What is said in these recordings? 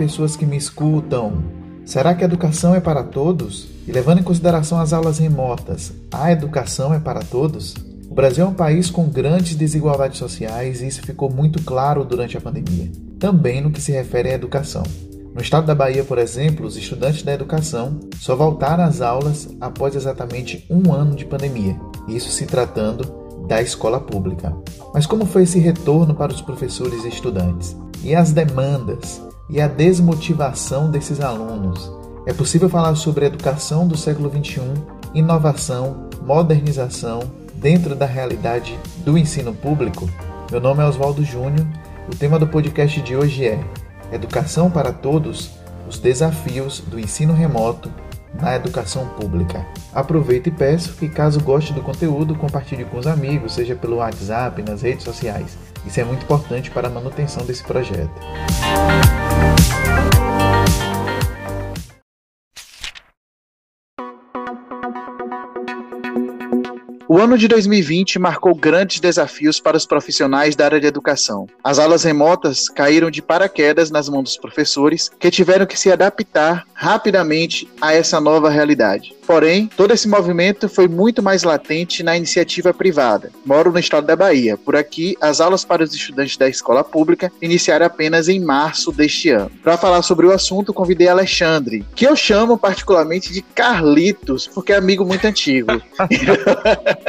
Pessoas que me escutam. Será que a educação é para todos? E levando em consideração as aulas remotas, a educação é para todos? O Brasil é um país com grandes desigualdades sociais e isso ficou muito claro durante a pandemia, também no que se refere à educação. No estado da Bahia, por exemplo, os estudantes da educação só voltaram às aulas após exatamente um ano de pandemia, isso se tratando da escola pública. Mas como foi esse retorno para os professores e estudantes? E as demandas e a desmotivação desses alunos? É possível falar sobre educação do século XXI, inovação, modernização dentro da realidade do ensino público? Meu nome é Oswaldo Júnior. O tema do podcast de hoje é Educação para Todos: os desafios do ensino remoto na educação pública. Aproveito e peço que, caso goste do conteúdo, compartilhe com os amigos, seja pelo WhatsApp, nas redes sociais. Isso é muito importante para a manutenção desse projeto. O ano de 2020 marcou grandes desafios para os profissionais da área de educação. As aulas remotas caíram de paraquedas nas mãos dos professores, que tiveram que se adaptar rapidamente a essa nova realidade. Porém, todo esse movimento foi muito mais latente na iniciativa privada. Moro no estado da Bahia. Por aqui, as aulas para os estudantes da escola pública iniciaram apenas em março deste ano. Para falar sobre o assunto, convidei Alexandre, que eu chamo particularmente de Carlitos, porque é amigo muito antigo.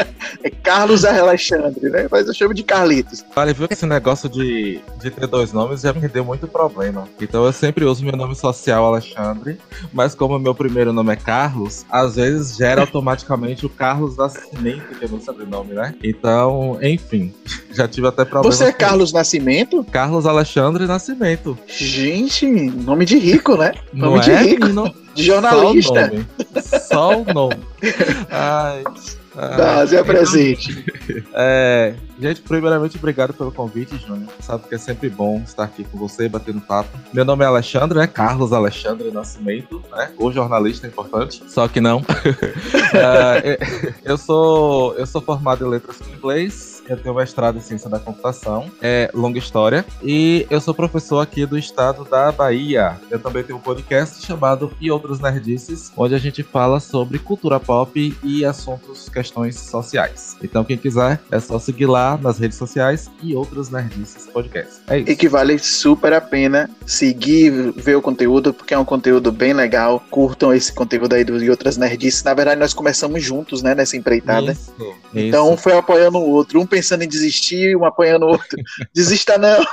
é Carlos Alexandre, né? Mas eu chamo de Carlitos. Vale, viu que esse negócio de, de ter dois nomes já me deu muito problema. Então eu sempre uso meu nome social Alexandre, mas como meu primeiro nome é Carlos, às vezes gera automaticamente o Carlos Nascimento, que é meu sobrenome, né? Então, enfim, já tive até problema. Você é Carlos Nascimento? Carlos Alexandre Nascimento. Gente, nome de rico, né? Não nome é, de rico. Menino? De jornalista. Só o nome. Só o nome. Ai. Tá, se apresente. É, gente, primeiramente, obrigado pelo convite, Júnior. Sabe que é sempre bom estar aqui com você, batendo papo. Meu nome é Alexandre, né? Carlos Alexandre Nascimento, né? O jornalista importante, só que não. é, eu, sou, eu sou formado em letras em inglês, eu tenho mestrado em ciência da computação, é longa história, e eu sou professor aqui do estado da Bahia. Eu também tenho um podcast chamado E Outros Nerdices, onde a gente fala sobre cultura pop e assuntos, questões sociais. Então, quem quiser, é só seguir lá nas redes sociais e Outros Nerdices Podcast. É isso. E que vale super a pena seguir, ver o conteúdo, porque é um conteúdo bem legal. Curtam esse conteúdo aí do E Outras Nerdices. Na verdade, nós começamos juntos, né, nessa empreitada. Isso, então, isso. um foi apoiando o outro. Um pensando em desistir, um apanhando o outro. Desista não.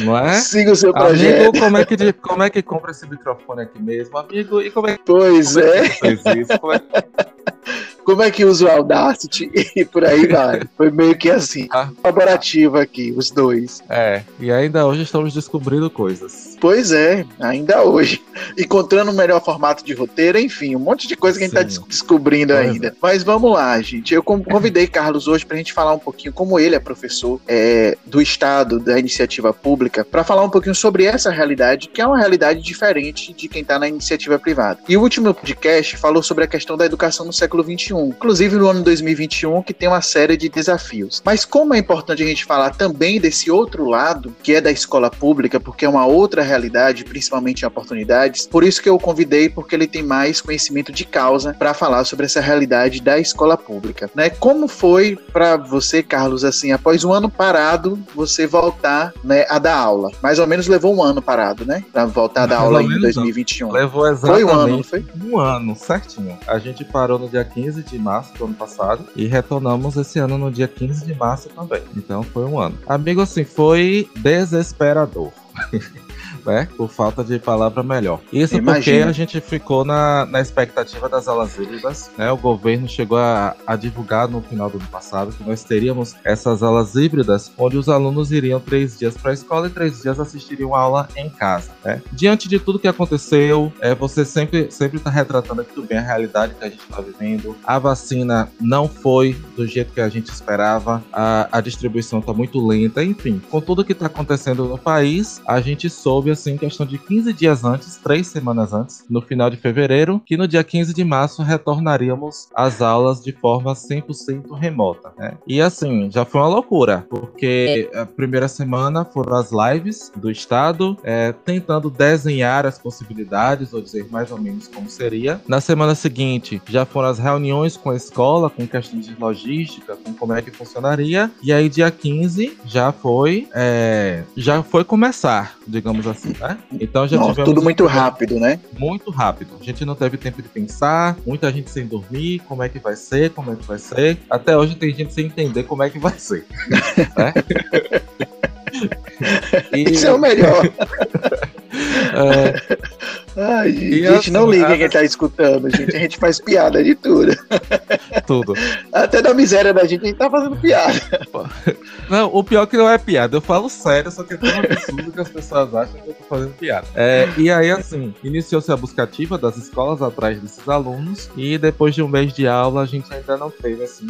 Não é? Siga o seu projeto. Amigo, como é que, como é que compra esse microfone aqui mesmo? Amigo, e como é que... Pois como é. é que fez isso? Como é que como é que usa o Audacity e por aí vai. Foi meio que assim, ah. colaborativo aqui, os dois. É, e ainda hoje estamos descobrindo coisas. Pois é, ainda hoje. Encontrando o melhor formato de roteiro, enfim, um monte de coisa que a gente tá descobrindo pois ainda. É. Mas vamos lá, gente. Eu convidei Carlos hoje pra gente falar um pouquinho, como ele é professor é, do Estado, da iniciativa pública, para falar um pouquinho sobre essa realidade, que é uma realidade diferente de quem tá na iniciativa privada. E o último podcast falou sobre a questão da educação no século XXI inclusive no ano 2021, que tem uma série de desafios. Mas como é importante a gente falar também desse outro lado, que é da escola pública, porque é uma outra realidade, principalmente em oportunidades, por isso que eu o convidei, porque ele tem mais conhecimento de causa para falar sobre essa realidade da escola pública. Né? Como foi para você, Carlos, assim, após um ano parado, você voltar né, a dar aula? Mais ou menos levou um ano parado, né? Para voltar a dar aula em 2021. Não. Levou exatamente foi um ano, não foi? Um ano, certinho. A gente parou no dia 15 de março do ano passado e retornamos esse ano no dia 15 de março também. Então foi um ano. Amigo, assim, foi desesperador. né? Por falta de palavra melhor. Isso Imagina. porque a gente ficou na, na expectativa das aulas híbridas, né? O governo chegou a, a divulgar no final do ano passado que nós teríamos essas aulas híbridas, onde os alunos iriam três dias para a escola e três dias assistiriam a aula em casa, né? Diante de tudo que aconteceu, é, você sempre sempre está retratando aqui bem a realidade que a gente está vivendo. A vacina não foi do jeito que a gente esperava, a, a distribuição está muito lenta, enfim, com tudo que está acontecendo no país, a gente soube assim, questão de 15 dias antes, três semanas antes, no final de fevereiro, que no dia 15 de março retornaríamos às aulas de forma 100% remota, né? E assim, já foi uma loucura, porque a primeira semana foram as lives do estado, é, tentando desenhar as possibilidades, ou dizer mais ou menos como seria. Na semana seguinte, já foram as reuniões com a escola, com questões de logística, com como é que funcionaria. E aí, dia 15, já foi, é, já foi começar, digamos assim, né? Então já Nossa, tivemos... Tudo muito rápido, né? Muito rápido. A gente não teve tempo de pensar, muita gente sem dormir, como é que vai ser, como é que vai ser. Até hoje tem gente sem entender como é que vai ser. né? e... Isso é o melhor. é... Ai, gente, assim, não liga a... quem tá escutando, gente. A gente faz piada de tudo. Tudo. Até da miséria da gente, a gente tá fazendo piada. Não, o pior é que não é piada. Eu falo sério, só que é tão absurdo que as pessoas acham que eu tô fazendo piada. É, e aí, assim, iniciou-se a busca ativa das escolas atrás desses alunos. E depois de um mês de aula, a gente ainda não teve, assim,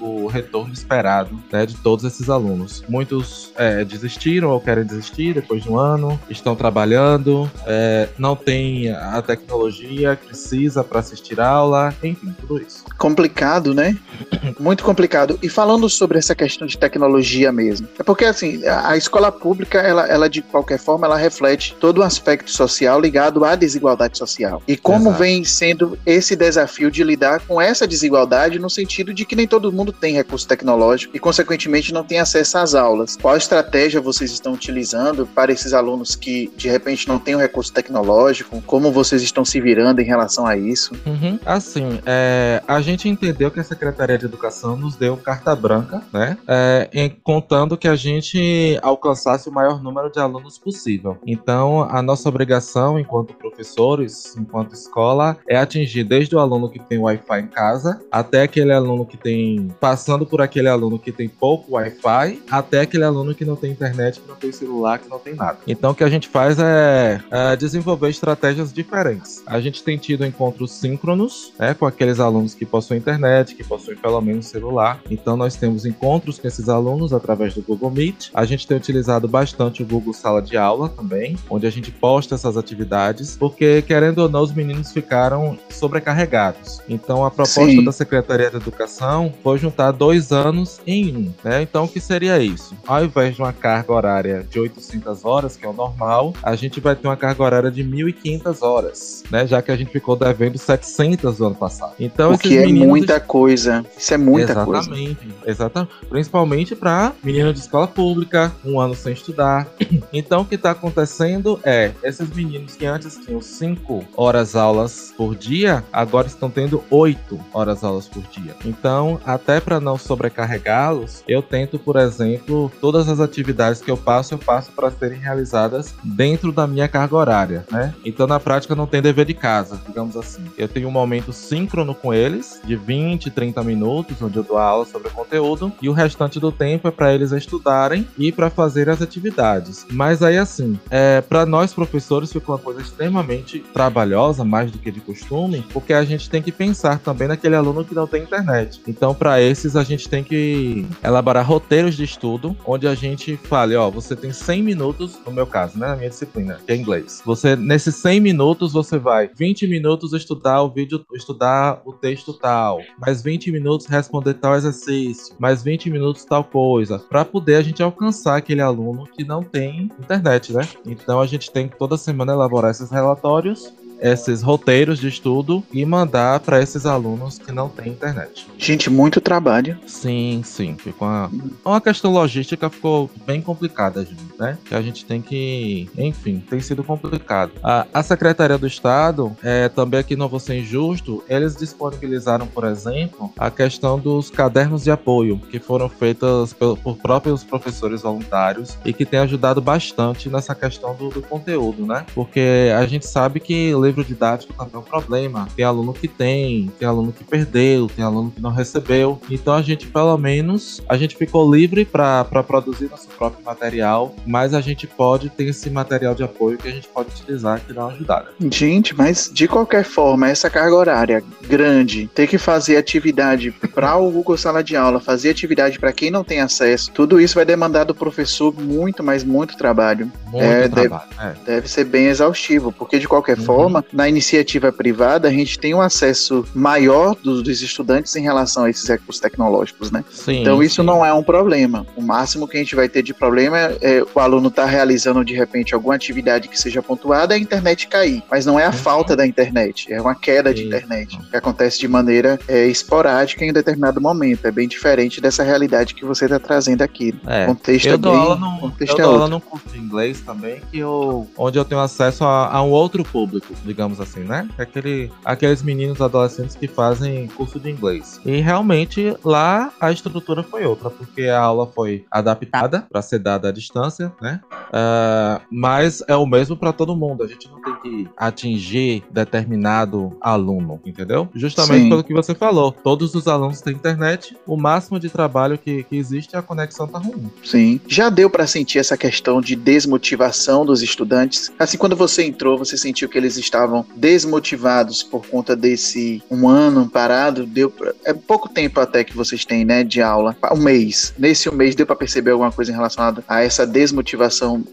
o, retorno esperado né, de todos esses alunos. Muitos é, desistiram ou querem desistir depois de um ano, estão trabalhando, é, não tem a tecnologia que precisa para assistir aula, enfim, tudo isso. Complicado, né? Muito complicado. E falando sobre essa questão de tecnologia mesmo, é porque assim, a escola pública, ela, ela de qualquer forma, ela reflete todo o aspecto social ligado à desigualdade social. E como Exato. vem sendo esse desafio de lidar com essa desigualdade no sentido de que nem todo mundo tem recurso tecnológico e, consequentemente, não tem acesso às aulas. Qual estratégia vocês estão utilizando para esses alunos que, de repente, não têm o recurso tecnológico? Como vocês estão se virando em relação a isso? Uhum. Assim, é, a gente entendeu que a Secretaria de Educação nos deu carta branca, né? É, em, contando que a gente alcançasse o maior número de alunos possível. Então, a nossa obrigação, enquanto professores, enquanto escola, é atingir desde o aluno que tem Wi-Fi em casa, até aquele aluno que tem. passando por aquele aluno que tem pouco Wi-Fi, até aquele aluno que não tem internet, que não tem celular, que não tem nada. Então, o que a gente faz é, é desenvolver estratégias diferentes. A gente tem tido encontros síncronos, né, com aqueles alunos que possuem internet, que possuem pelo menos celular. Então nós temos encontros com esses alunos através do Google Meet. A gente tem utilizado bastante o Google Sala de Aula também, onde a gente posta essas atividades, porque querendo ou não os meninos ficaram sobrecarregados. Então a proposta Sim. da Secretaria de Educação foi juntar dois anos em um, né? Então o que seria isso? Ao invés de uma carga horária de 800 horas, que é o normal, a gente vai ter uma carga horária de 1.500 1.500 horas, né? Já que a gente ficou devendo 700 no ano passado. Então, o que é muita coisa. Isso é muita exatamente, coisa. Exatamente. Principalmente para meninos de escola pública, um ano sem estudar. Então, o que está acontecendo é, esses meninos que antes tinham 5 horas aulas por dia, agora estão tendo 8 horas aulas por dia. Então, até para não sobrecarregá-los, eu tento, por exemplo, todas as atividades que eu passo, eu passo para serem realizadas dentro da minha carga horária, né? Então, na prática, não tem dever de casa, digamos assim. Eu tenho um momento síncrono com eles, de 20, 30 minutos, onde eu dou aula sobre o conteúdo, e o restante do tempo é para eles estudarem e para fazer as atividades. Mas aí, assim, é, para nós professores ficou uma coisa extremamente trabalhosa, mais do que de costume, porque a gente tem que pensar também naquele aluno que não tem internet. Então, para esses, a gente tem que elaborar roteiros de estudo, onde a gente fale, ó, você tem 100 minutos, no meu caso, né, na minha disciplina, que é inglês. Você, nesses 100 minutos você vai 20 minutos estudar o vídeo, estudar o texto tal, mais 20 minutos responder tal exercício, mais 20 minutos tal coisa, para poder a gente alcançar aquele aluno que não tem internet, né? Então a gente tem que toda semana elaborar esses relatórios esses roteiros de estudo e mandar para esses alunos que não têm internet. Gente, muito trabalho. Sim, sim. Ficou uma, uma questão logística ficou bem complicada, gente. Né? Que a gente tem que, enfim, tem sido complicado. A, a Secretaria do Estado, é, também aqui não vou ser injusto, eles disponibilizaram, por exemplo, a questão dos cadernos de apoio, que foram feitas por, por próprios professores voluntários e que tem ajudado bastante nessa questão do, do conteúdo, né? Porque a gente sabe que livro didático também é um problema. Tem aluno que tem, tem aluno que perdeu, tem aluno que não recebeu. Então a gente, pelo menos, a gente ficou livre para produzir nosso próprio material, mas a gente pode ter esse material de apoio que a gente pode utilizar que dá uma ajudada. Gente, mas de qualquer forma, essa carga horária grande, ter que fazer atividade para o Google Sala de Aula, fazer atividade para quem não tem acesso, tudo isso vai demandar do professor muito, mas muito trabalho. Muito é, trabalho. Deve, é. deve, ser bem exaustivo, porque de qualquer uhum. forma, na iniciativa privada, a gente tem um acesso maior dos, dos estudantes em relação a esses recursos tecnológicos, né? Sim, então isso sim. não é um problema. O máximo que a gente vai ter de problema é, é o aluno estar tá realizando de repente alguma atividade que seja pontuada, a internet cair. Mas não é a uhum. falta da internet, é uma queda de internet que acontece de maneira é, esporádica em determinado momento. É bem diferente dessa realidade que você está trazendo aqui. É. O contexto eu é dou bem, aula contexto eu é dou aula no curso de inglês também, que eu, onde eu tenho acesso a, a um outro público, digamos assim, né? Aquele, aqueles meninos adolescentes que fazem curso de inglês. E realmente lá a estrutura foi outra, porque a aula foi adaptada para ser dada à distância, né? Uh, mas é o mesmo para todo mundo. A gente não tem que atingir determinado aluno, entendeu? Justamente Sim. pelo que você falou. Todos os alunos têm internet, o máximo de trabalho que, que existe é a conexão tá ruim. Sim. Já deu para sentir essa questão de desmotivação dos estudantes? Assim, quando você entrou, você sentiu que eles estavam desmotivados por conta desse um ano parado? Deu pra... É pouco tempo até que vocês têm, né, de aula. Um mês. Nesse um mês deu para perceber alguma coisa em relação a essa desmotivação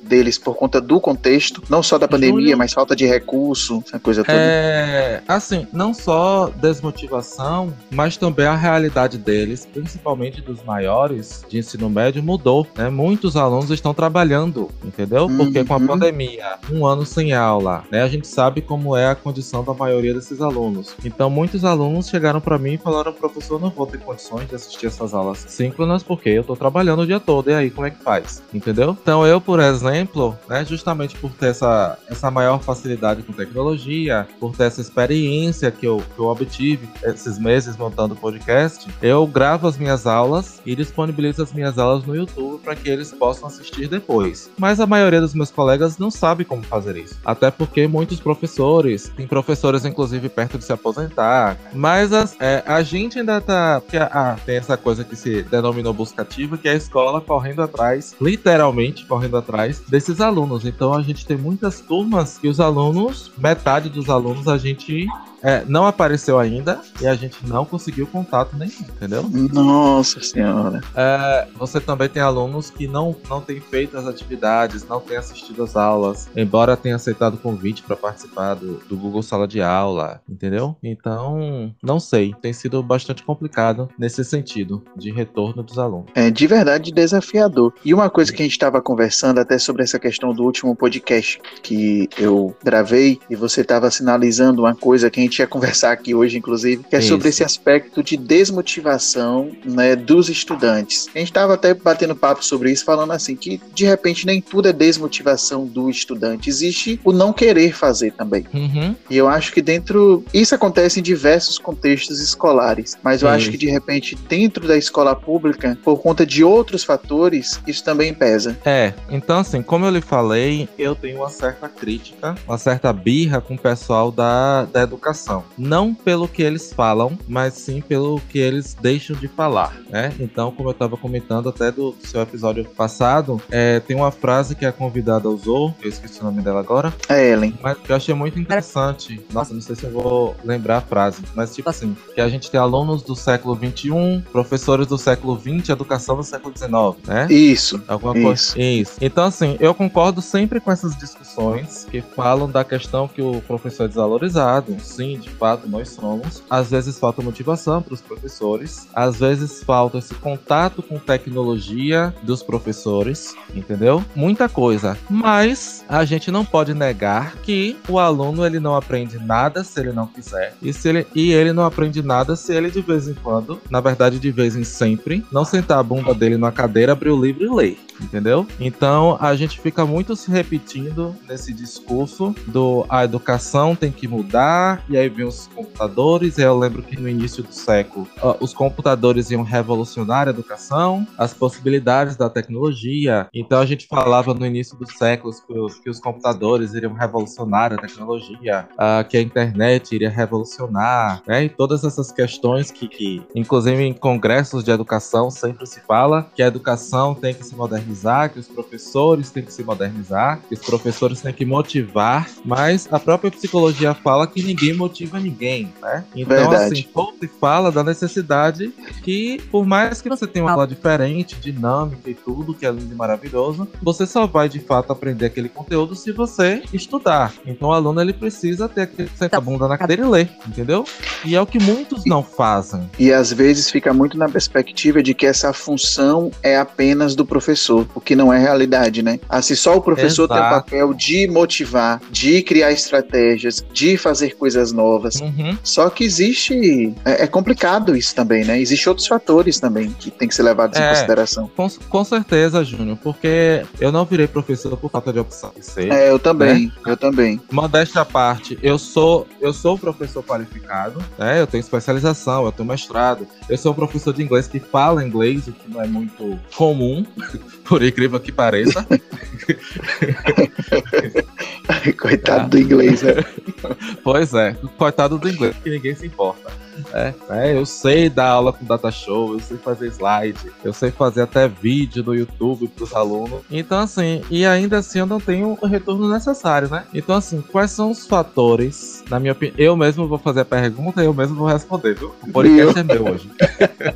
deles por conta do contexto, não só da pandemia, mas falta de recurso, essa coisa toda. É, assim, não só desmotivação, mas também a realidade deles, principalmente dos maiores de ensino médio, mudou, né? Muitos alunos estão trabalhando, entendeu? Porque uhum. com a uhum. pandemia, um ano sem aula, né? A gente sabe como é a condição da maioria desses alunos. Então, muitos alunos chegaram para mim e falaram: professor, não vou ter condições de assistir essas aulas síncronas porque eu tô trabalhando o dia todo. E aí, como é que faz? Entendeu? Então, eu, por exemplo, né, justamente por ter essa, essa maior facilidade com tecnologia, por ter essa experiência que eu, que eu obtive esses meses montando o podcast, eu gravo as minhas aulas e disponibilizo as minhas aulas no YouTube para que eles possam assistir depois. Mas a maioria dos meus colegas não sabe como fazer isso. Até porque muitos professores, tem professores inclusive perto de se aposentar, mas as, é, a gente ainda tá. Ah, tem essa coisa que se denominou buscativa, que é a escola correndo atrás, literalmente correndo atrás desses alunos. Então a gente tem muitas turmas que os alunos, metade dos alunos, a gente é, não apareceu ainda e a gente não conseguiu contato nenhum, entendeu? Nossa senhora. É, você também tem alunos que não, não têm feito as atividades, não têm assistido as aulas, embora tenha aceitado o convite para participar do, do Google Sala de Aula, entendeu? Então, não sei. Tem sido bastante complicado nesse sentido de retorno dos alunos. É de verdade desafiador. E uma coisa que a gente estava conversando até sobre essa questão do último podcast que eu gravei e você estava sinalizando uma coisa que a gente gente ia conversar aqui hoje, inclusive, que é Isso. sobre esse aspecto de desmotivação né, dos estudantes. A gente estava até batendo papo sobre isso, falando assim, que de repente nem tudo é desmotivação do estudante, existe o não querer fazer também. Uhum. E eu acho que dentro. Isso acontece em diversos contextos escolares, mas eu acho que de repente dentro da escola pública, por conta de outros fatores, isso também pesa. É, então assim, como eu lhe falei, eu tenho uma certa crítica, uma certa birra com o pessoal da, da educação não pelo que eles falam, mas sim pelo que eles deixam de falar, né? Então, como eu estava comentando até do seu episódio passado, é, tem uma frase que a convidada usou, eu esqueci o nome dela agora. É Ellen. Mas que eu achei muito interessante. Nossa, não sei se eu vou lembrar a frase, mas tipo assim, que a gente tem alunos do século 21, professores do século 20, educação do século 19, né? Isso. Alguma isso. coisa. Isso. Então, assim, eu concordo sempre com essas discussões que falam da questão que o professor é desvalorizado, sim sim, de fato, nós somos. Às vezes falta motivação para os professores, às vezes falta esse contato com tecnologia dos professores, entendeu? Muita coisa. Mas a gente não pode negar que o aluno ele não aprende nada se ele não quiser. E, se ele, e ele não aprende nada se ele de vez em quando, na verdade de vez em sempre, não sentar a bunda dele na cadeira, abrir o livro e ler entendeu? Então a gente fica muito se repetindo nesse discurso do a educação tem que mudar, e aí vem os computadores. Eu lembro que no início do século os computadores iam revolucionar a educação, as possibilidades da tecnologia. Então a gente falava no início do século que os, que os computadores iriam revolucionar a tecnologia, que a internet iria revolucionar, né? E todas essas questões que, que, inclusive em congressos de educação, sempre se fala que a educação tem que se modernizar modernizar, que os professores têm que se modernizar, que os professores têm que motivar, mas a própria psicologia fala que ninguém motiva ninguém, né? Então, Verdade. assim, pouco se fala da necessidade que, por mais que você tenha uma aula diferente, dinâmica e tudo, que é lindo e maravilhoso, você só vai de fato aprender aquele conteúdo se você estudar. Então, o aluno ele precisa ter aquele senta a bunda na cadeira e ler, entendeu? E é o que muitos não fazem. E às vezes fica muito na perspectiva de que essa função é apenas do professor professor, o que não é realidade, né? Assim, só o professor Exato. tem o papel de motivar, de criar estratégias, de fazer coisas novas. Uhum. Só que existe. É, é, complicado isso também, né? Existem outros fatores também que tem que ser levados é, em consideração. Com, com certeza, Júnior, porque eu não virei professor por falta de opção ser. É, eu também, né? eu também. Modéstia à parte, eu sou, eu sou professor qualificado, né? Eu tenho especialização, eu tenho mestrado, eu sou um professor de inglês que fala inglês, o que não é muito comum por incrível que pareça. coitado do inglês, né? Pois é, coitado do inglês, que ninguém se importa. É, é, eu sei dar aula com data show, eu sei fazer slide, eu sei fazer até vídeo no YouTube para os alunos. Então, assim, e ainda assim eu não tenho o retorno necessário, né? Então, assim, quais são os fatores, na minha opinião? Eu mesmo vou fazer a pergunta e eu mesmo vou responder, viu? O podcast é meu hoje.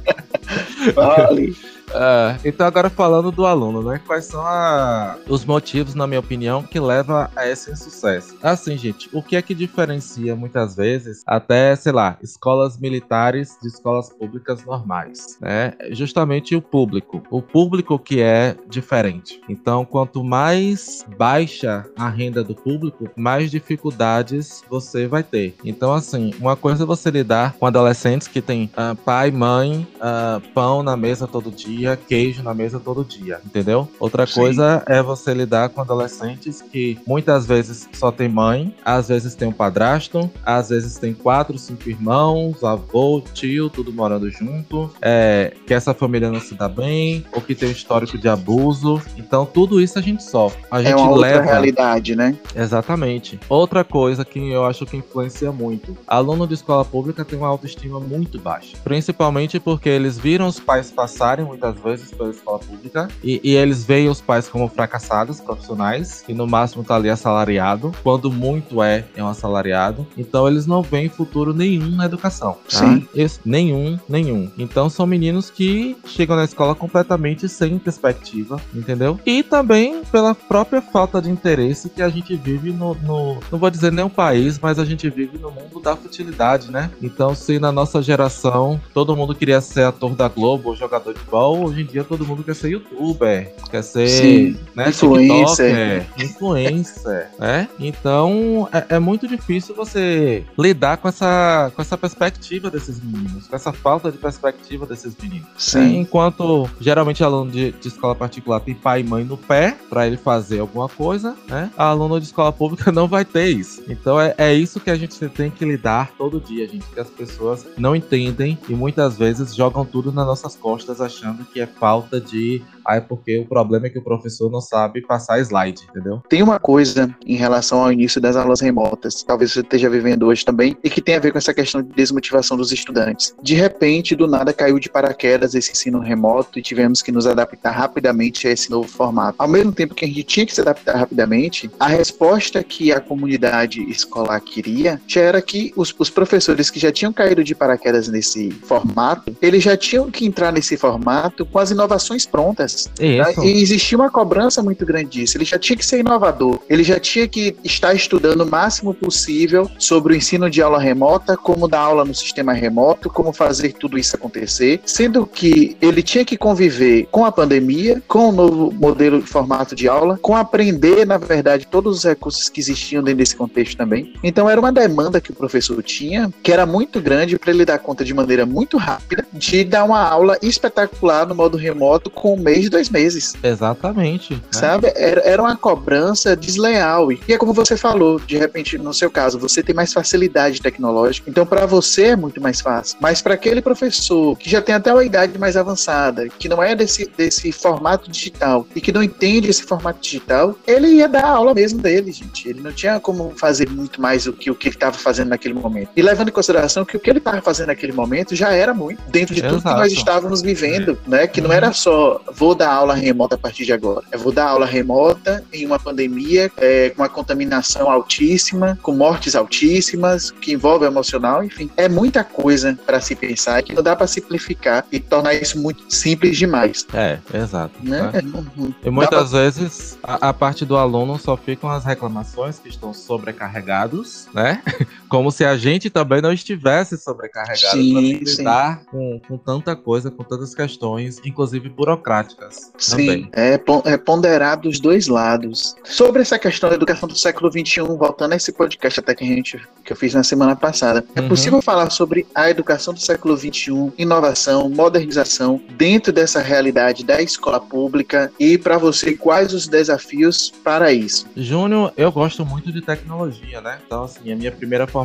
Vale. Uh, então agora falando do aluno, né? Quais são a... os motivos, na minha opinião, que leva a esse insucesso? Assim, gente, o que é que diferencia muitas vezes até, sei lá, escolas militares de escolas públicas normais, né? Justamente o público. O público que é diferente. Então, quanto mais baixa a renda do público, mais dificuldades você vai ter. Então, assim, uma coisa é você lidar com adolescentes que têm uh, pai, mãe, uh, pão na mesa todo dia dia queijo na mesa todo dia, entendeu? Outra Sim. coisa é você lidar com adolescentes que muitas vezes só tem mãe, às vezes tem um padrasto, às vezes tem quatro, cinco irmãos, avô, tio, tudo morando junto, é, que essa família não se dá bem, ou que tem um histórico de abuso. Então, tudo isso a gente sofre. A gente é uma leva... outra realidade, né? Exatamente. Outra coisa que eu acho que influencia muito: aluno de escola pública tem uma autoestima muito baixa, principalmente porque eles viram os pais passarem muitas muitas vezes pela escola pública e, e, eles veem os pais como fracassados profissionais e no máximo tá ali assalariado, quando muito é, é um assalariado. Então eles não veem futuro nenhum na educação. Tá? Sim. Esse, nenhum, nenhum. Então são meninos que chegam na escola completamente sem perspectiva, entendeu? E também pela própria falta de interesse que a gente vive no, no não vou dizer nem um país, mas a gente vive no mundo da futilidade, né? Então se na nossa geração todo mundo queria ser ator da Globo ou jogador de futebol, hoje em dia todo mundo quer ser youtuber, quer ser Sim, né, influencer, influencer, né? Então é, é, muito difícil você lidar com essa, com essa perspectiva desses meninos, com essa falta de perspectiva desses meninos. Sim. Né? Enquanto geralmente aluno de, de, escola particular tem pai e mãe no pé para ele fazer alguma coisa, né? A aluno de escola pública não vai ter isso. Então é, é isso que a gente tem que lidar todo dia, gente, que as pessoas não entendem e muitas vezes jogam tudo nas nossas costas achando que é falta de ah, é porque o problema é que o professor não sabe passar slide, entendeu? Tem uma coisa em relação ao início das aulas remotas, talvez você esteja vivendo hoje também, e que tem a ver com essa questão de desmotivação dos estudantes. De repente, do nada caiu de paraquedas esse ensino remoto e tivemos que nos adaptar rapidamente a esse novo formato. Ao mesmo tempo que a gente tinha que se adaptar rapidamente, a resposta que a comunidade escolar queria já era que os, os professores que já tinham caído de paraquedas nesse formato, eles já tinham que entrar nesse formato com as inovações prontas. Isso. E existia uma cobrança muito grande disso. Ele já tinha que ser inovador, ele já tinha que estar estudando o máximo possível sobre o ensino de aula remota, como dar aula no sistema remoto, como fazer tudo isso acontecer, sendo que ele tinha que conviver com a pandemia, com o novo modelo de formato de aula, com aprender, na verdade, todos os recursos que existiam dentro desse contexto também. Então era uma demanda que o professor tinha, que era muito grande para ele dar conta de maneira muito rápida de dar uma aula espetacular no modo remoto com um mês, dois meses. Exatamente. Né? Sabe? Era, era uma cobrança desleal. E é como você falou, de repente, no seu caso, você tem mais facilidade tecnológica, então para você é muito mais fácil. Mas para aquele professor que já tem até uma idade mais avançada, que não é desse, desse formato digital e que não entende esse formato digital, ele ia dar a aula mesmo dele, gente. Ele não tinha como fazer muito mais do que o que ele estava fazendo naquele momento. E levando em consideração que o que ele estava fazendo naquele momento já era muito, dentro de Exato. tudo que nós estávamos vivendo, é. né? Que não era só vou dar aula remota a partir de agora. É vou dar aula remota em uma pandemia, é, com uma contaminação altíssima, com mortes altíssimas, que envolve emocional, enfim. É muita coisa para se pensar que não dá para simplificar e tornar isso muito simples demais. É, exato. Né? né? E muitas pra... vezes a, a, parte do aluno só ficam as reclamações que estão sobrecarregados, né? Como se a gente também não estivesse sobrecarregado para lidar com, com tanta coisa, com tantas questões, inclusive burocráticas. Sim, também. É, é ponderar dos dois lados. Sobre essa questão da educação do século XXI, voltando a esse podcast até que a gente que eu fiz na semana passada, é uhum. é possível falar sobre a educação do século XXI, inovação, modernização dentro dessa realidade da escola pública e para você quais os desafios para isso? Júnior, eu gosto muito de tecnologia, né? Então assim, a minha primeira formação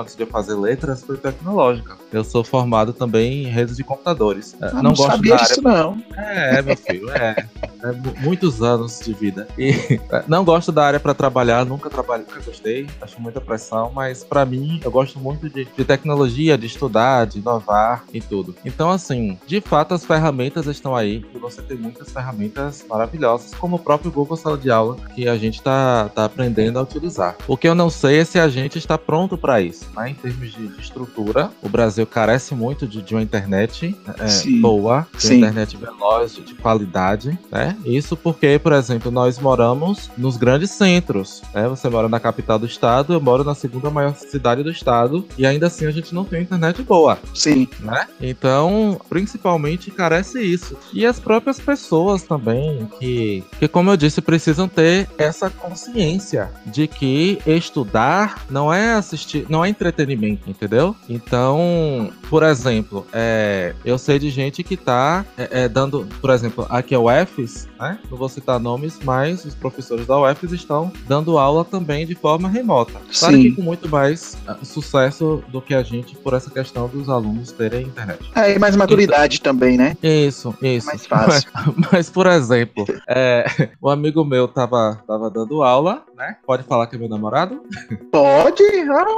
antes de eu fazer letras foi tecnológica. Eu sou formado também em redes de computadores. Ah, não, não gosto sabia disso não. É, meu filho, é. é muitos anos de vida. E é, não gosto da área para trabalhar, nunca trabalhei, nunca gostei, acho muita pressão, mas para mim eu gosto muito de, de tecnologia, de estudar, de inovar e tudo. Então, assim, de fato as ferramentas estão aí e você tem muitas ferramentas maravilhosas, como o próprio Google Sala de Aula, que a gente tá, tá aprendendo a utilizar. O que eu não sei é se a gente está pronto para isso, né? Em termos de, de, estrutura, o Brasil carece muito de, de uma internet é, boa, de uma internet veloz, de qualidade, né? Isso porque, por exemplo, nós moramos nos grandes centros, né? Você mora na capital do estado, eu moro na segunda maior cidade do estado e ainda assim a gente não tem internet boa. Sim. Né? Então, principalmente carece isso. E as próprias pessoas também, que, que como eu disse, precisam ter essa consciência de que estudar não é assistir, não é entretenimento, entendeu? Então, por exemplo, é, eu sei de gente que tá é, é, dando, por exemplo, aqui é o UFES, né? Não vou citar nomes, mas os professores da UFES estão dando aula também de forma remota. Claro Sim. que com muito mais uh, sucesso do que a gente por essa questão dos alunos terem internet. É, e mais maturidade então, também, né? Isso, isso. Mais fácil. Mas, mas por exemplo, é, um amigo meu tava, tava dando aula, né? Pode falar que é meu namorado? Pode, ah,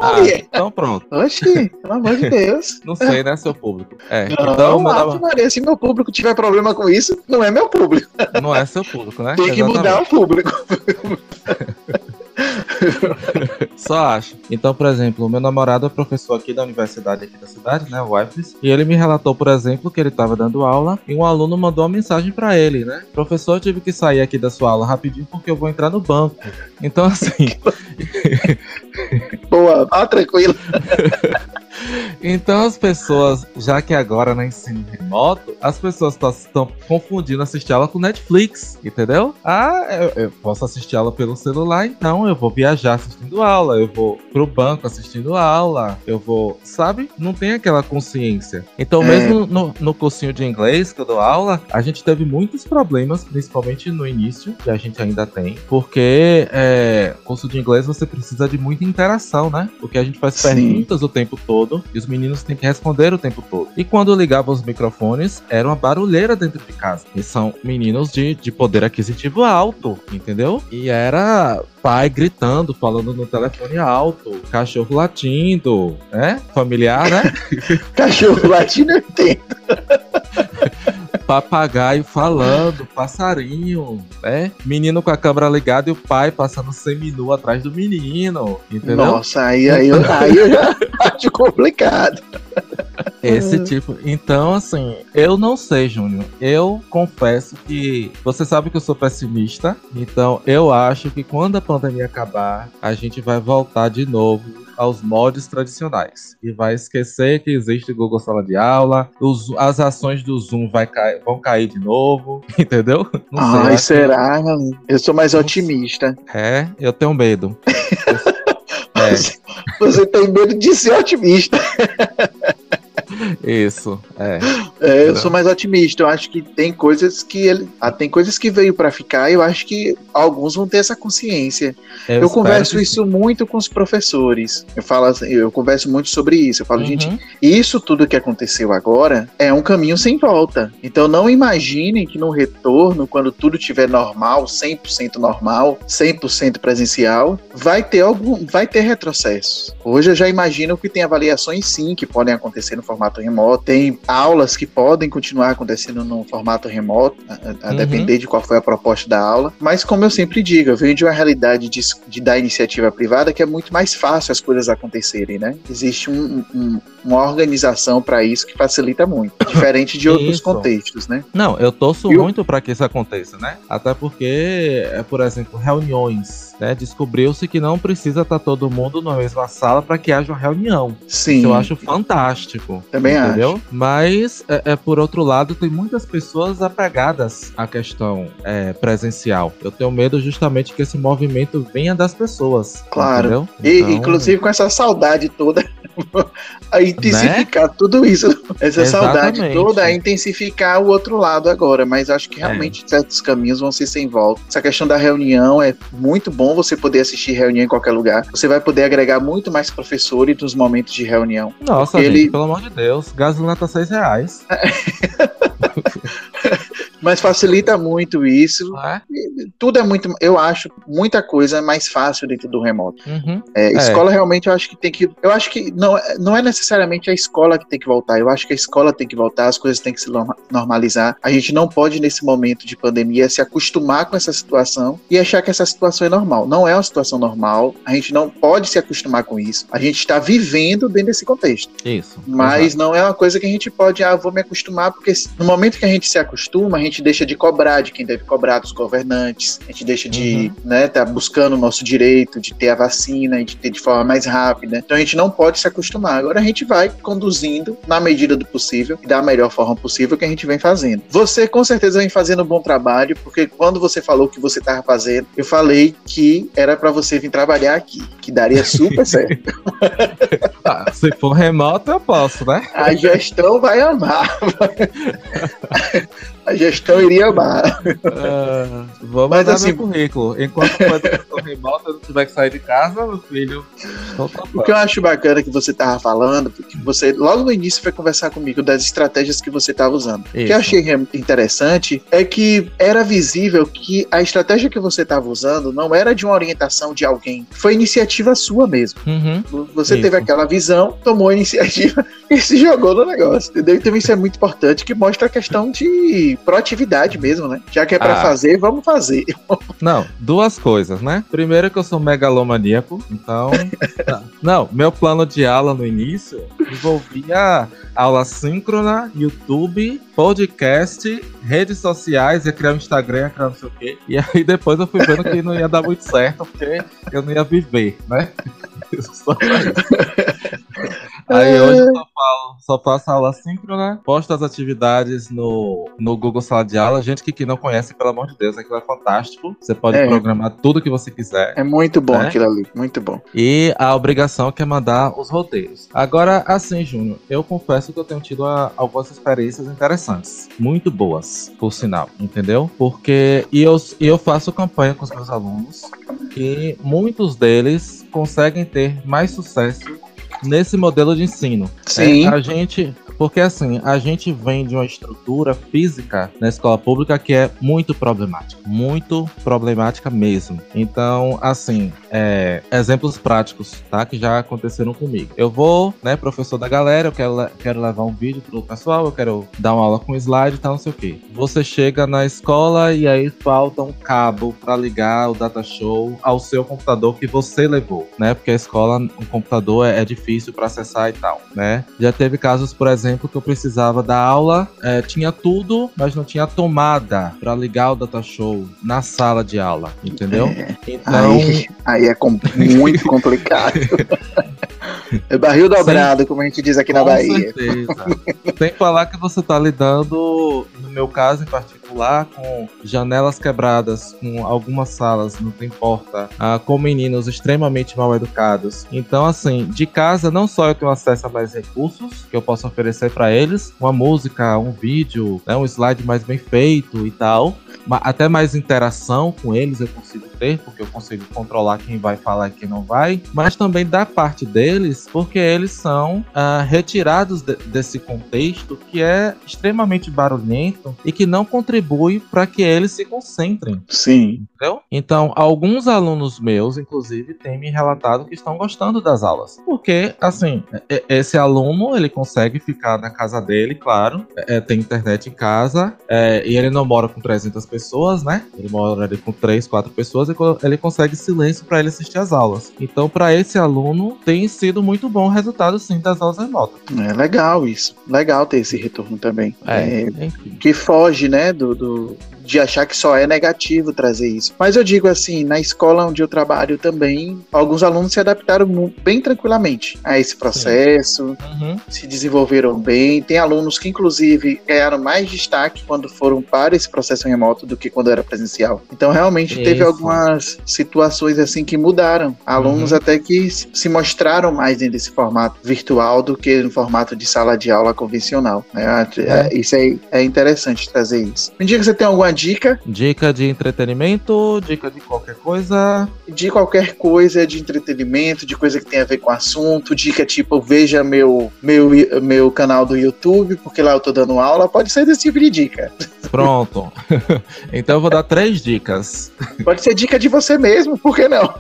Então pronto. Oxi, pelo amor de Deus. Não sei, né, seu público. É, não, então, meu Maria, se meu público tiver problema com isso, não é meu público. Não é seu público, né? Tem que Exatamente. mudar o público. Só acho. Então, por exemplo, o meu namorado é professor aqui da universidade aqui da cidade, né, o IFES, e ele me relatou, por exemplo, que ele estava dando aula e um aluno mandou uma mensagem para ele, né? Professor, eu tive que sair aqui da sua aula rapidinho porque eu vou entrar no banco. Então, assim. Boa, ah, tranquilo. Então as pessoas, já que agora no ensino remoto, as pessoas estão confundindo assistir aula com Netflix, entendeu? Ah, eu, eu, posso assistir aula pelo celular, então eu vou viajar assistindo aula, eu vou pro banco assistindo aula, eu vou, sabe? Não tem aquela consciência. Então, é. mesmo no, no cursinho de inglês que eu dou aula, a gente teve muitos problemas, principalmente no início, que a gente ainda tem, porque é, curso de inglês você precisa de muita interação, né? Porque a gente faz Sim. perguntas o tempo todo e os meninos têm que responder o tempo todo. E quando ligavam os microfones, era uma barulheira dentro de casa. E são meninos de, de poder aquisitivo alto, entendeu? E era pai gritando, falando no telefone alto, cachorro latindo, né? Familiar, né? cachorro latindo eu entendo. papagaio falando, passarinho, né? Menino com a câmera ligada e o pai passando seminu atrás do menino, entendeu? Nossa, aí, aí, eu, aí eu já acho complicado. Esse tipo. Então, assim, eu não sei, Júnior. Eu confesso que você sabe que eu sou pessimista. Então, eu acho que quando a pandemia acabar, a gente vai voltar de novo aos moldes tradicionais e vai esquecer que existe Google Sala de Aula, os, as ações do Zoom vai cair, vão cair de novo, entendeu? Não Ai, sei, será? Que... Eu sou mais otimista. É, eu tenho medo. é. Você tem medo de ser otimista. Isso, é. É. Eu sou mais otimista. Eu acho que tem coisas que ele. Ah, tem coisas que veio para ficar e eu acho que alguns vão ter essa consciência. Eu, eu converso isso sim. muito com os professores. Eu falo assim, eu converso muito sobre isso. Eu falo, uhum. gente, isso tudo que aconteceu agora é um caminho sem volta. Então não imaginem que no retorno, quando tudo estiver normal, 100% normal, 100% presencial, vai ter algum, vai ter retrocesso. Hoje eu já imagino que tem avaliações sim que podem acontecer no formato remoto, tem aulas que podem continuar acontecendo no formato remoto, a, a uhum. depender de qual foi a proposta da aula. Mas, como eu sempre digo, eu venho de uma realidade de, de da iniciativa privada que é muito mais fácil as coisas acontecerem, né? Existe um, um, uma organização para isso que facilita muito, diferente de outros contextos, né? Não, eu torço eu... muito para que isso aconteça, né? Até porque, é, por exemplo, reuniões né, descobriu-se que não precisa estar todo mundo na mesma sala para que haja uma reunião. Sim. Isso eu acho fantástico. Também entendeu? acho. Mas, é, é, por outro lado, tem muitas pessoas apegadas à questão é, presencial. Eu tenho medo justamente que esse movimento venha das pessoas. Claro. E, então... inclusive com essa saudade toda a intensificar né? tudo isso. Essa Exatamente. saudade toda a intensificar o outro lado agora. Mas acho que realmente é. certos caminhos vão ser sem volta. Essa questão da reunião é muito bom você poder assistir reunião em qualquer lugar. Você vai poder agregar muito mais professores nos momentos de reunião. Nossa, gente, ele... pelo amor de Deus, gasolina tá seis reais. Mas facilita muito isso. É? Tudo é muito, eu acho, muita coisa é mais fácil dentro do remoto. Uhum. É, é. escola realmente eu acho que tem que. Eu acho que não, não é necessariamente a escola que tem que voltar. Eu acho que a escola tem que voltar, as coisas têm que se normalizar. A gente não pode, nesse momento de pandemia, se acostumar com essa situação e achar que essa situação é normal. Não é uma situação normal. A gente não pode se acostumar com isso. A gente está vivendo dentro desse contexto. Isso. Mas não é uma coisa que a gente pode, ah, vou me acostumar, porque no momento que a gente se acostuma, a gente gente deixa de cobrar de quem deve cobrar dos governantes, a gente deixa de, uhum. né, tá buscando o nosso direito de ter a vacina e de ter de forma mais rápida. Então a gente não pode se acostumar. Agora a gente vai conduzindo na medida do possível e da melhor forma possível que a gente vem fazendo. Você com certeza vem fazendo um bom trabalho, porque quando você falou que você estava fazendo, eu falei que era para você vir trabalhar aqui, que daria super certo. ah, se for remoto, eu posso, né? A gestão vai amar. a gestão iria amar. Uh, vou Mas assim, meu currículo. Enquanto o remota não tiver que sair de casa, meu filho. O que eu acho bacana que você tava falando, porque você logo no início foi conversar comigo das estratégias que você estava usando. Isso. O que eu achei interessante é que era visível que a estratégia que você estava usando não era de uma orientação de alguém, foi iniciativa sua mesmo. Uhum. Você isso. teve aquela visão, tomou a iniciativa e se jogou no negócio, entendeu? Então isso é muito importante, que mostra a questão de proatividade mesmo, né? Já que é pra ah. fazer, vamos fazer. Não, duas coisas, né? Primeiro que eu sou megalomaníaco, então. não, meu plano de aula no início envolvia aula síncrona, YouTube, podcast, redes sociais, ia criar um Instagram, ia criar não sei o quê. E aí depois eu fui vendo que não ia dar muito certo, porque eu não ia viver, né? Só pra isso. Aí hoje eu só, falo, só faço aula síncrona, posto as atividades no, no Google Sala de Aula. Gente que, que não conhece, pelo amor de Deus, aquilo é fantástico. Você pode é. programar tudo que você quiser. É muito bom né? aquilo ali, muito bom. E a obrigação que é mandar os roteiros. Agora, assim, Júnior, eu confesso que eu tenho tido a, algumas experiências interessantes, muito boas, por sinal, entendeu? Porque e eu, e eu faço campanha com os meus alunos que muitos deles conseguem ter mais sucesso nesse modelo de ensino. Sim. É, a gente, porque assim, a gente vem de uma estrutura física na escola pública que é muito problemática, muito problemática mesmo. Então, assim, é, exemplos práticos, tá? Que já aconteceram comigo. Eu vou, né, professor da galera, eu quero, quero levar um vídeo pro pessoal, eu quero dar uma aula com slide e tal, não sei o que. Você chega na escola e aí falta um cabo para ligar o data show ao seu computador que você levou, né? Porque a escola, o computador é, é difícil difícil para acessar e tal, né? Já teve casos, por exemplo, que eu precisava da aula, é, tinha tudo, mas não tinha tomada para ligar o data show na sala de aula, entendeu? É, então aí, aí é com, muito complicado. É barril dobrado, Sem... como a gente diz aqui na Bahia. Certeza. Sem falar que você está lidando, no meu caso em particular, com janelas quebradas, com algumas salas, não tem porta, ah, com meninos extremamente mal educados. Então, assim, de casa, não só eu tenho acesso a mais recursos que eu posso oferecer para eles, uma música, um vídeo, né, um slide mais bem feito e tal, até mais interação com eles eu consigo ter, porque eu consigo controlar quem vai falar e quem não vai, mas também da parte deles, porque eles são uh, retirados de, desse contexto que é extremamente barulhento e que não contribui para que eles se concentrem. Sim. Entendeu? Então, alguns alunos meus, inclusive, têm me relatado que estão gostando das aulas. Porque, assim, esse aluno, ele consegue ficar na casa dele, claro, é, tem internet em casa, é, e ele não mora com 300 pessoas né? Ele mora ali com três, quatro pessoas ele consegue silêncio para ele assistir as aulas. Então, para esse aluno, tem sido muito bom o resultado, sim, das aulas remotas. É legal isso. Legal ter esse retorno também. É, é que foge, né, do, do de achar que só é negativo trazer isso. Mas eu digo assim, na escola onde eu trabalho também, alguns alunos se adaptaram bem tranquilamente a esse processo, uhum. se desenvolveram bem. Tem alunos que, inclusive, ganharam mais destaque quando foram para esse processo remoto do que quando era presencial. Então, realmente, isso. teve algumas situações assim que mudaram. Alunos uhum. até que se mostraram mais dentro desse formato virtual do que no formato de sala de aula convencional. Né? É. Isso é, é interessante trazer isso. Me diga que você tem alguma dica. Dica de entretenimento, dica de qualquer coisa. De qualquer coisa, de entretenimento, de coisa que tem a ver com o assunto. Dica tipo, veja meu, meu, meu canal do YouTube, porque lá eu tô dando aula. Pode ser desse tipo de dica. Pronto. então eu vou dar três dicas. Pode ser dica de você mesmo, por que não?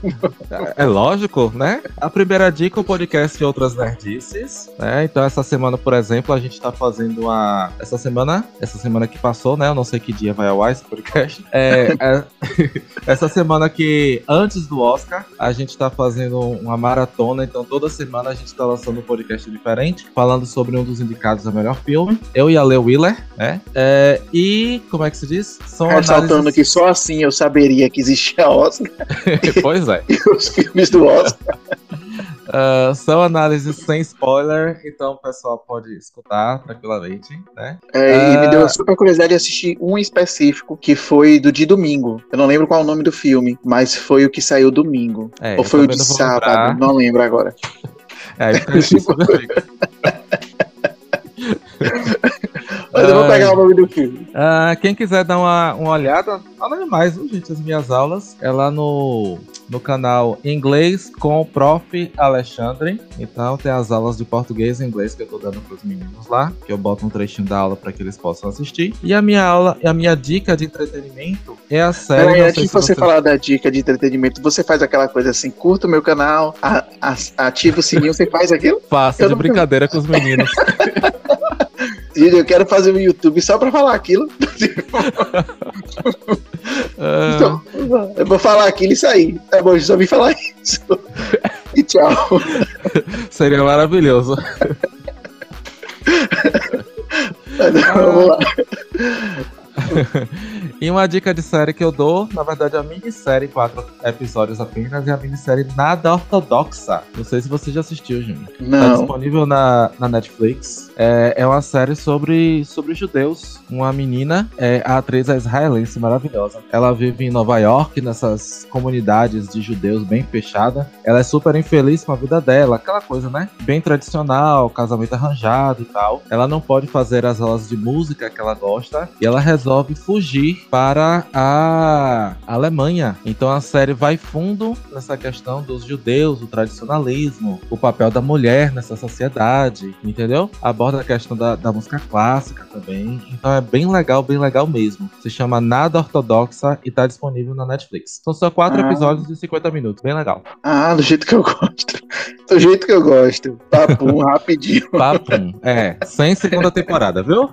É, é lógico, né? A primeira dica é o podcast Outras Nerdices. Né? Então essa semana, por exemplo, a gente tá fazendo uma. Essa semana, essa semana que passou, né? Eu não sei que dia vai ao ar esse podcast. É, é... essa semana que, antes do Oscar, a gente tá fazendo uma maratona. Então toda semana a gente tá lançando um podcast diferente, falando sobre um dos indicados a melhor filme. Eu e a Leo Willer, né? É, e como é que se diz? São Ressaltando análises... que só assim eu saberia que existia Oscar. pois é. e os filmes do Oscar. Uh, são análises sem spoiler, então o pessoal pode escutar tranquilamente, né? É, uh... E me deu a super curiosidade de assistir um específico, que foi do de domingo. Eu não lembro qual é o nome do filme, mas foi o que saiu domingo. É, Ou foi o de sábado, lembrar. não lembro agora. É, isso, Vou pegar o nome do filme. Uh, quem quiser dar uma, uma olhada, olha mais, gente, as minhas aulas. É lá no, no canal Inglês com o Prof. Alexandre. Então tem as aulas de português e inglês que eu tô dando pros meninos lá. Que eu boto um trechinho da aula para que eles possam assistir. E a minha aula, a minha dica de entretenimento é a série. Peraí, antes de você, você falar da dica de entretenimento, você faz aquela coisa assim, curta o meu canal, a, a, ativa o sininho, você faz aquilo? Faço, eu de brincadeira com os meninos. eu quero fazer um YouTube só pra falar aquilo. então, eu vou falar aquilo e sair. Tá bom, só vim falar isso. E tchau. Seria maravilhoso. Vamos lá. e uma dica de série que eu dou, na verdade, é a minissérie, quatro episódios apenas, é a minissérie Nada Ortodoxa. Não sei se você já assistiu, Júnior. Não. Tá disponível na, na Netflix. É, é uma série sobre, sobre judeus. Uma menina, é, a atriz é israelense maravilhosa. Ela vive em Nova York, nessas comunidades de judeus bem fechada. Ela é super infeliz com a vida dela, aquela coisa, né? Bem tradicional, casamento arranjado e tal. Ela não pode fazer as aulas de música que ela gosta e ela resolve fugir para a Alemanha. Então a série vai fundo nessa questão dos judeus, o tradicionalismo, o papel da mulher nessa sociedade, entendeu? Aborda a questão da, da música clássica também. Então é bem legal, bem legal mesmo. Se chama Nada Ortodoxa e tá disponível na Netflix. São só quatro ah. episódios de 50 minutos, bem legal. Ah, do jeito que eu gosto. Do jeito que eu gosto. Papum, rapidinho. Papum, é. Sem segunda temporada, viu?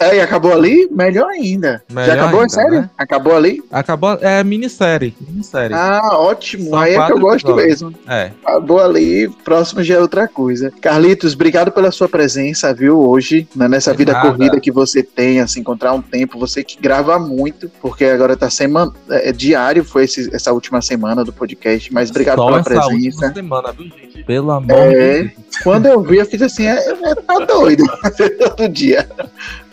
É, e acabou ali? Melhor ainda. Melhor Já acabou Acabou, é sério? Né? Acabou ali? Acabou, é minissérie. minissérie. Ah, ótimo. São Aí é que eu gosto episódios. mesmo. É. Acabou ali, próximo já é outra coisa. Carlitos, obrigado pela sua presença, viu, hoje, né, nessa De vida nada. corrida que você tem, assim, encontrar um tempo, você que grava muito, porque agora tá semana, é, diário, foi esse- essa última semana do podcast, mas obrigado Só pela presença. última semana, viu, gente? Pelo amor É. de Deus. Quando eu vi, eu fiz assim, é, é, tá doido, todo dia.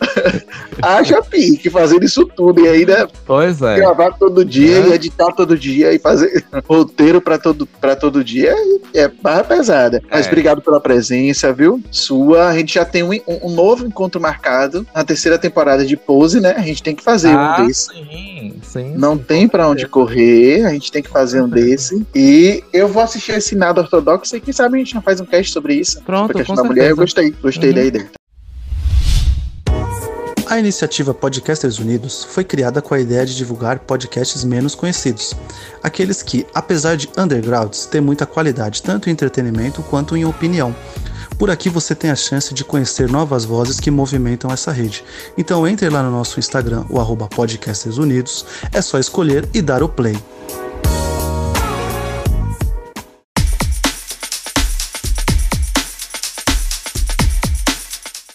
Haja pique fazendo isso tudo e ainda Pois é. gravar todo dia É. e editar todo dia e fazer roteiro pra todo, pra todo dia é barra pesada. Mas É. obrigado pela presença, viu? Sua. A gente já tem um, um- novo encontro marcado na terceira temporada de Pose, né? A gente tem que fazer ah, um desse. sim, sim. Não sim, tem pra onde correr, a gente tem que fazer um desse. E eu vou assistir esse nada ortodoxo e quem sabe a gente não faz um cast sobre isso. Pronto, sobre a questão da mulher, eu certeza. gostei, gostei Uhum. da ideia. A iniciativa Podcasters Unidos foi criada com a ideia de divulgar podcasts menos conhecidos, aqueles que, apesar de undergrounds, têm muita qualidade tanto em entretenimento quanto em opinião. Por aqui você tem a chance de conhecer novas vozes que movimentam essa rede. Então entre lá no nosso Instagram, o arroba Podcasters Unidos, é só escolher e dar o play.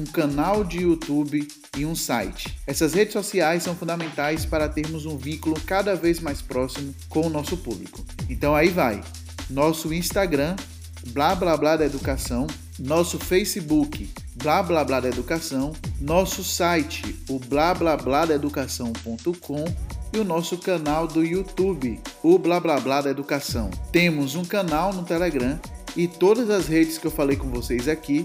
um canal de YouTube e um site. Essas redes sociais são fundamentais para termos um vínculo cada vez mais próximo com o nosso público. Então aí vai. Nosso Instagram, blá blá blá da educação, nosso Facebook, blá blá blá da educação, nosso site, o blá blá blá da educação.com e o nosso canal do YouTube, o blá blá blá da educação. Temos um canal no Telegram e todas as redes que eu falei com vocês aqui,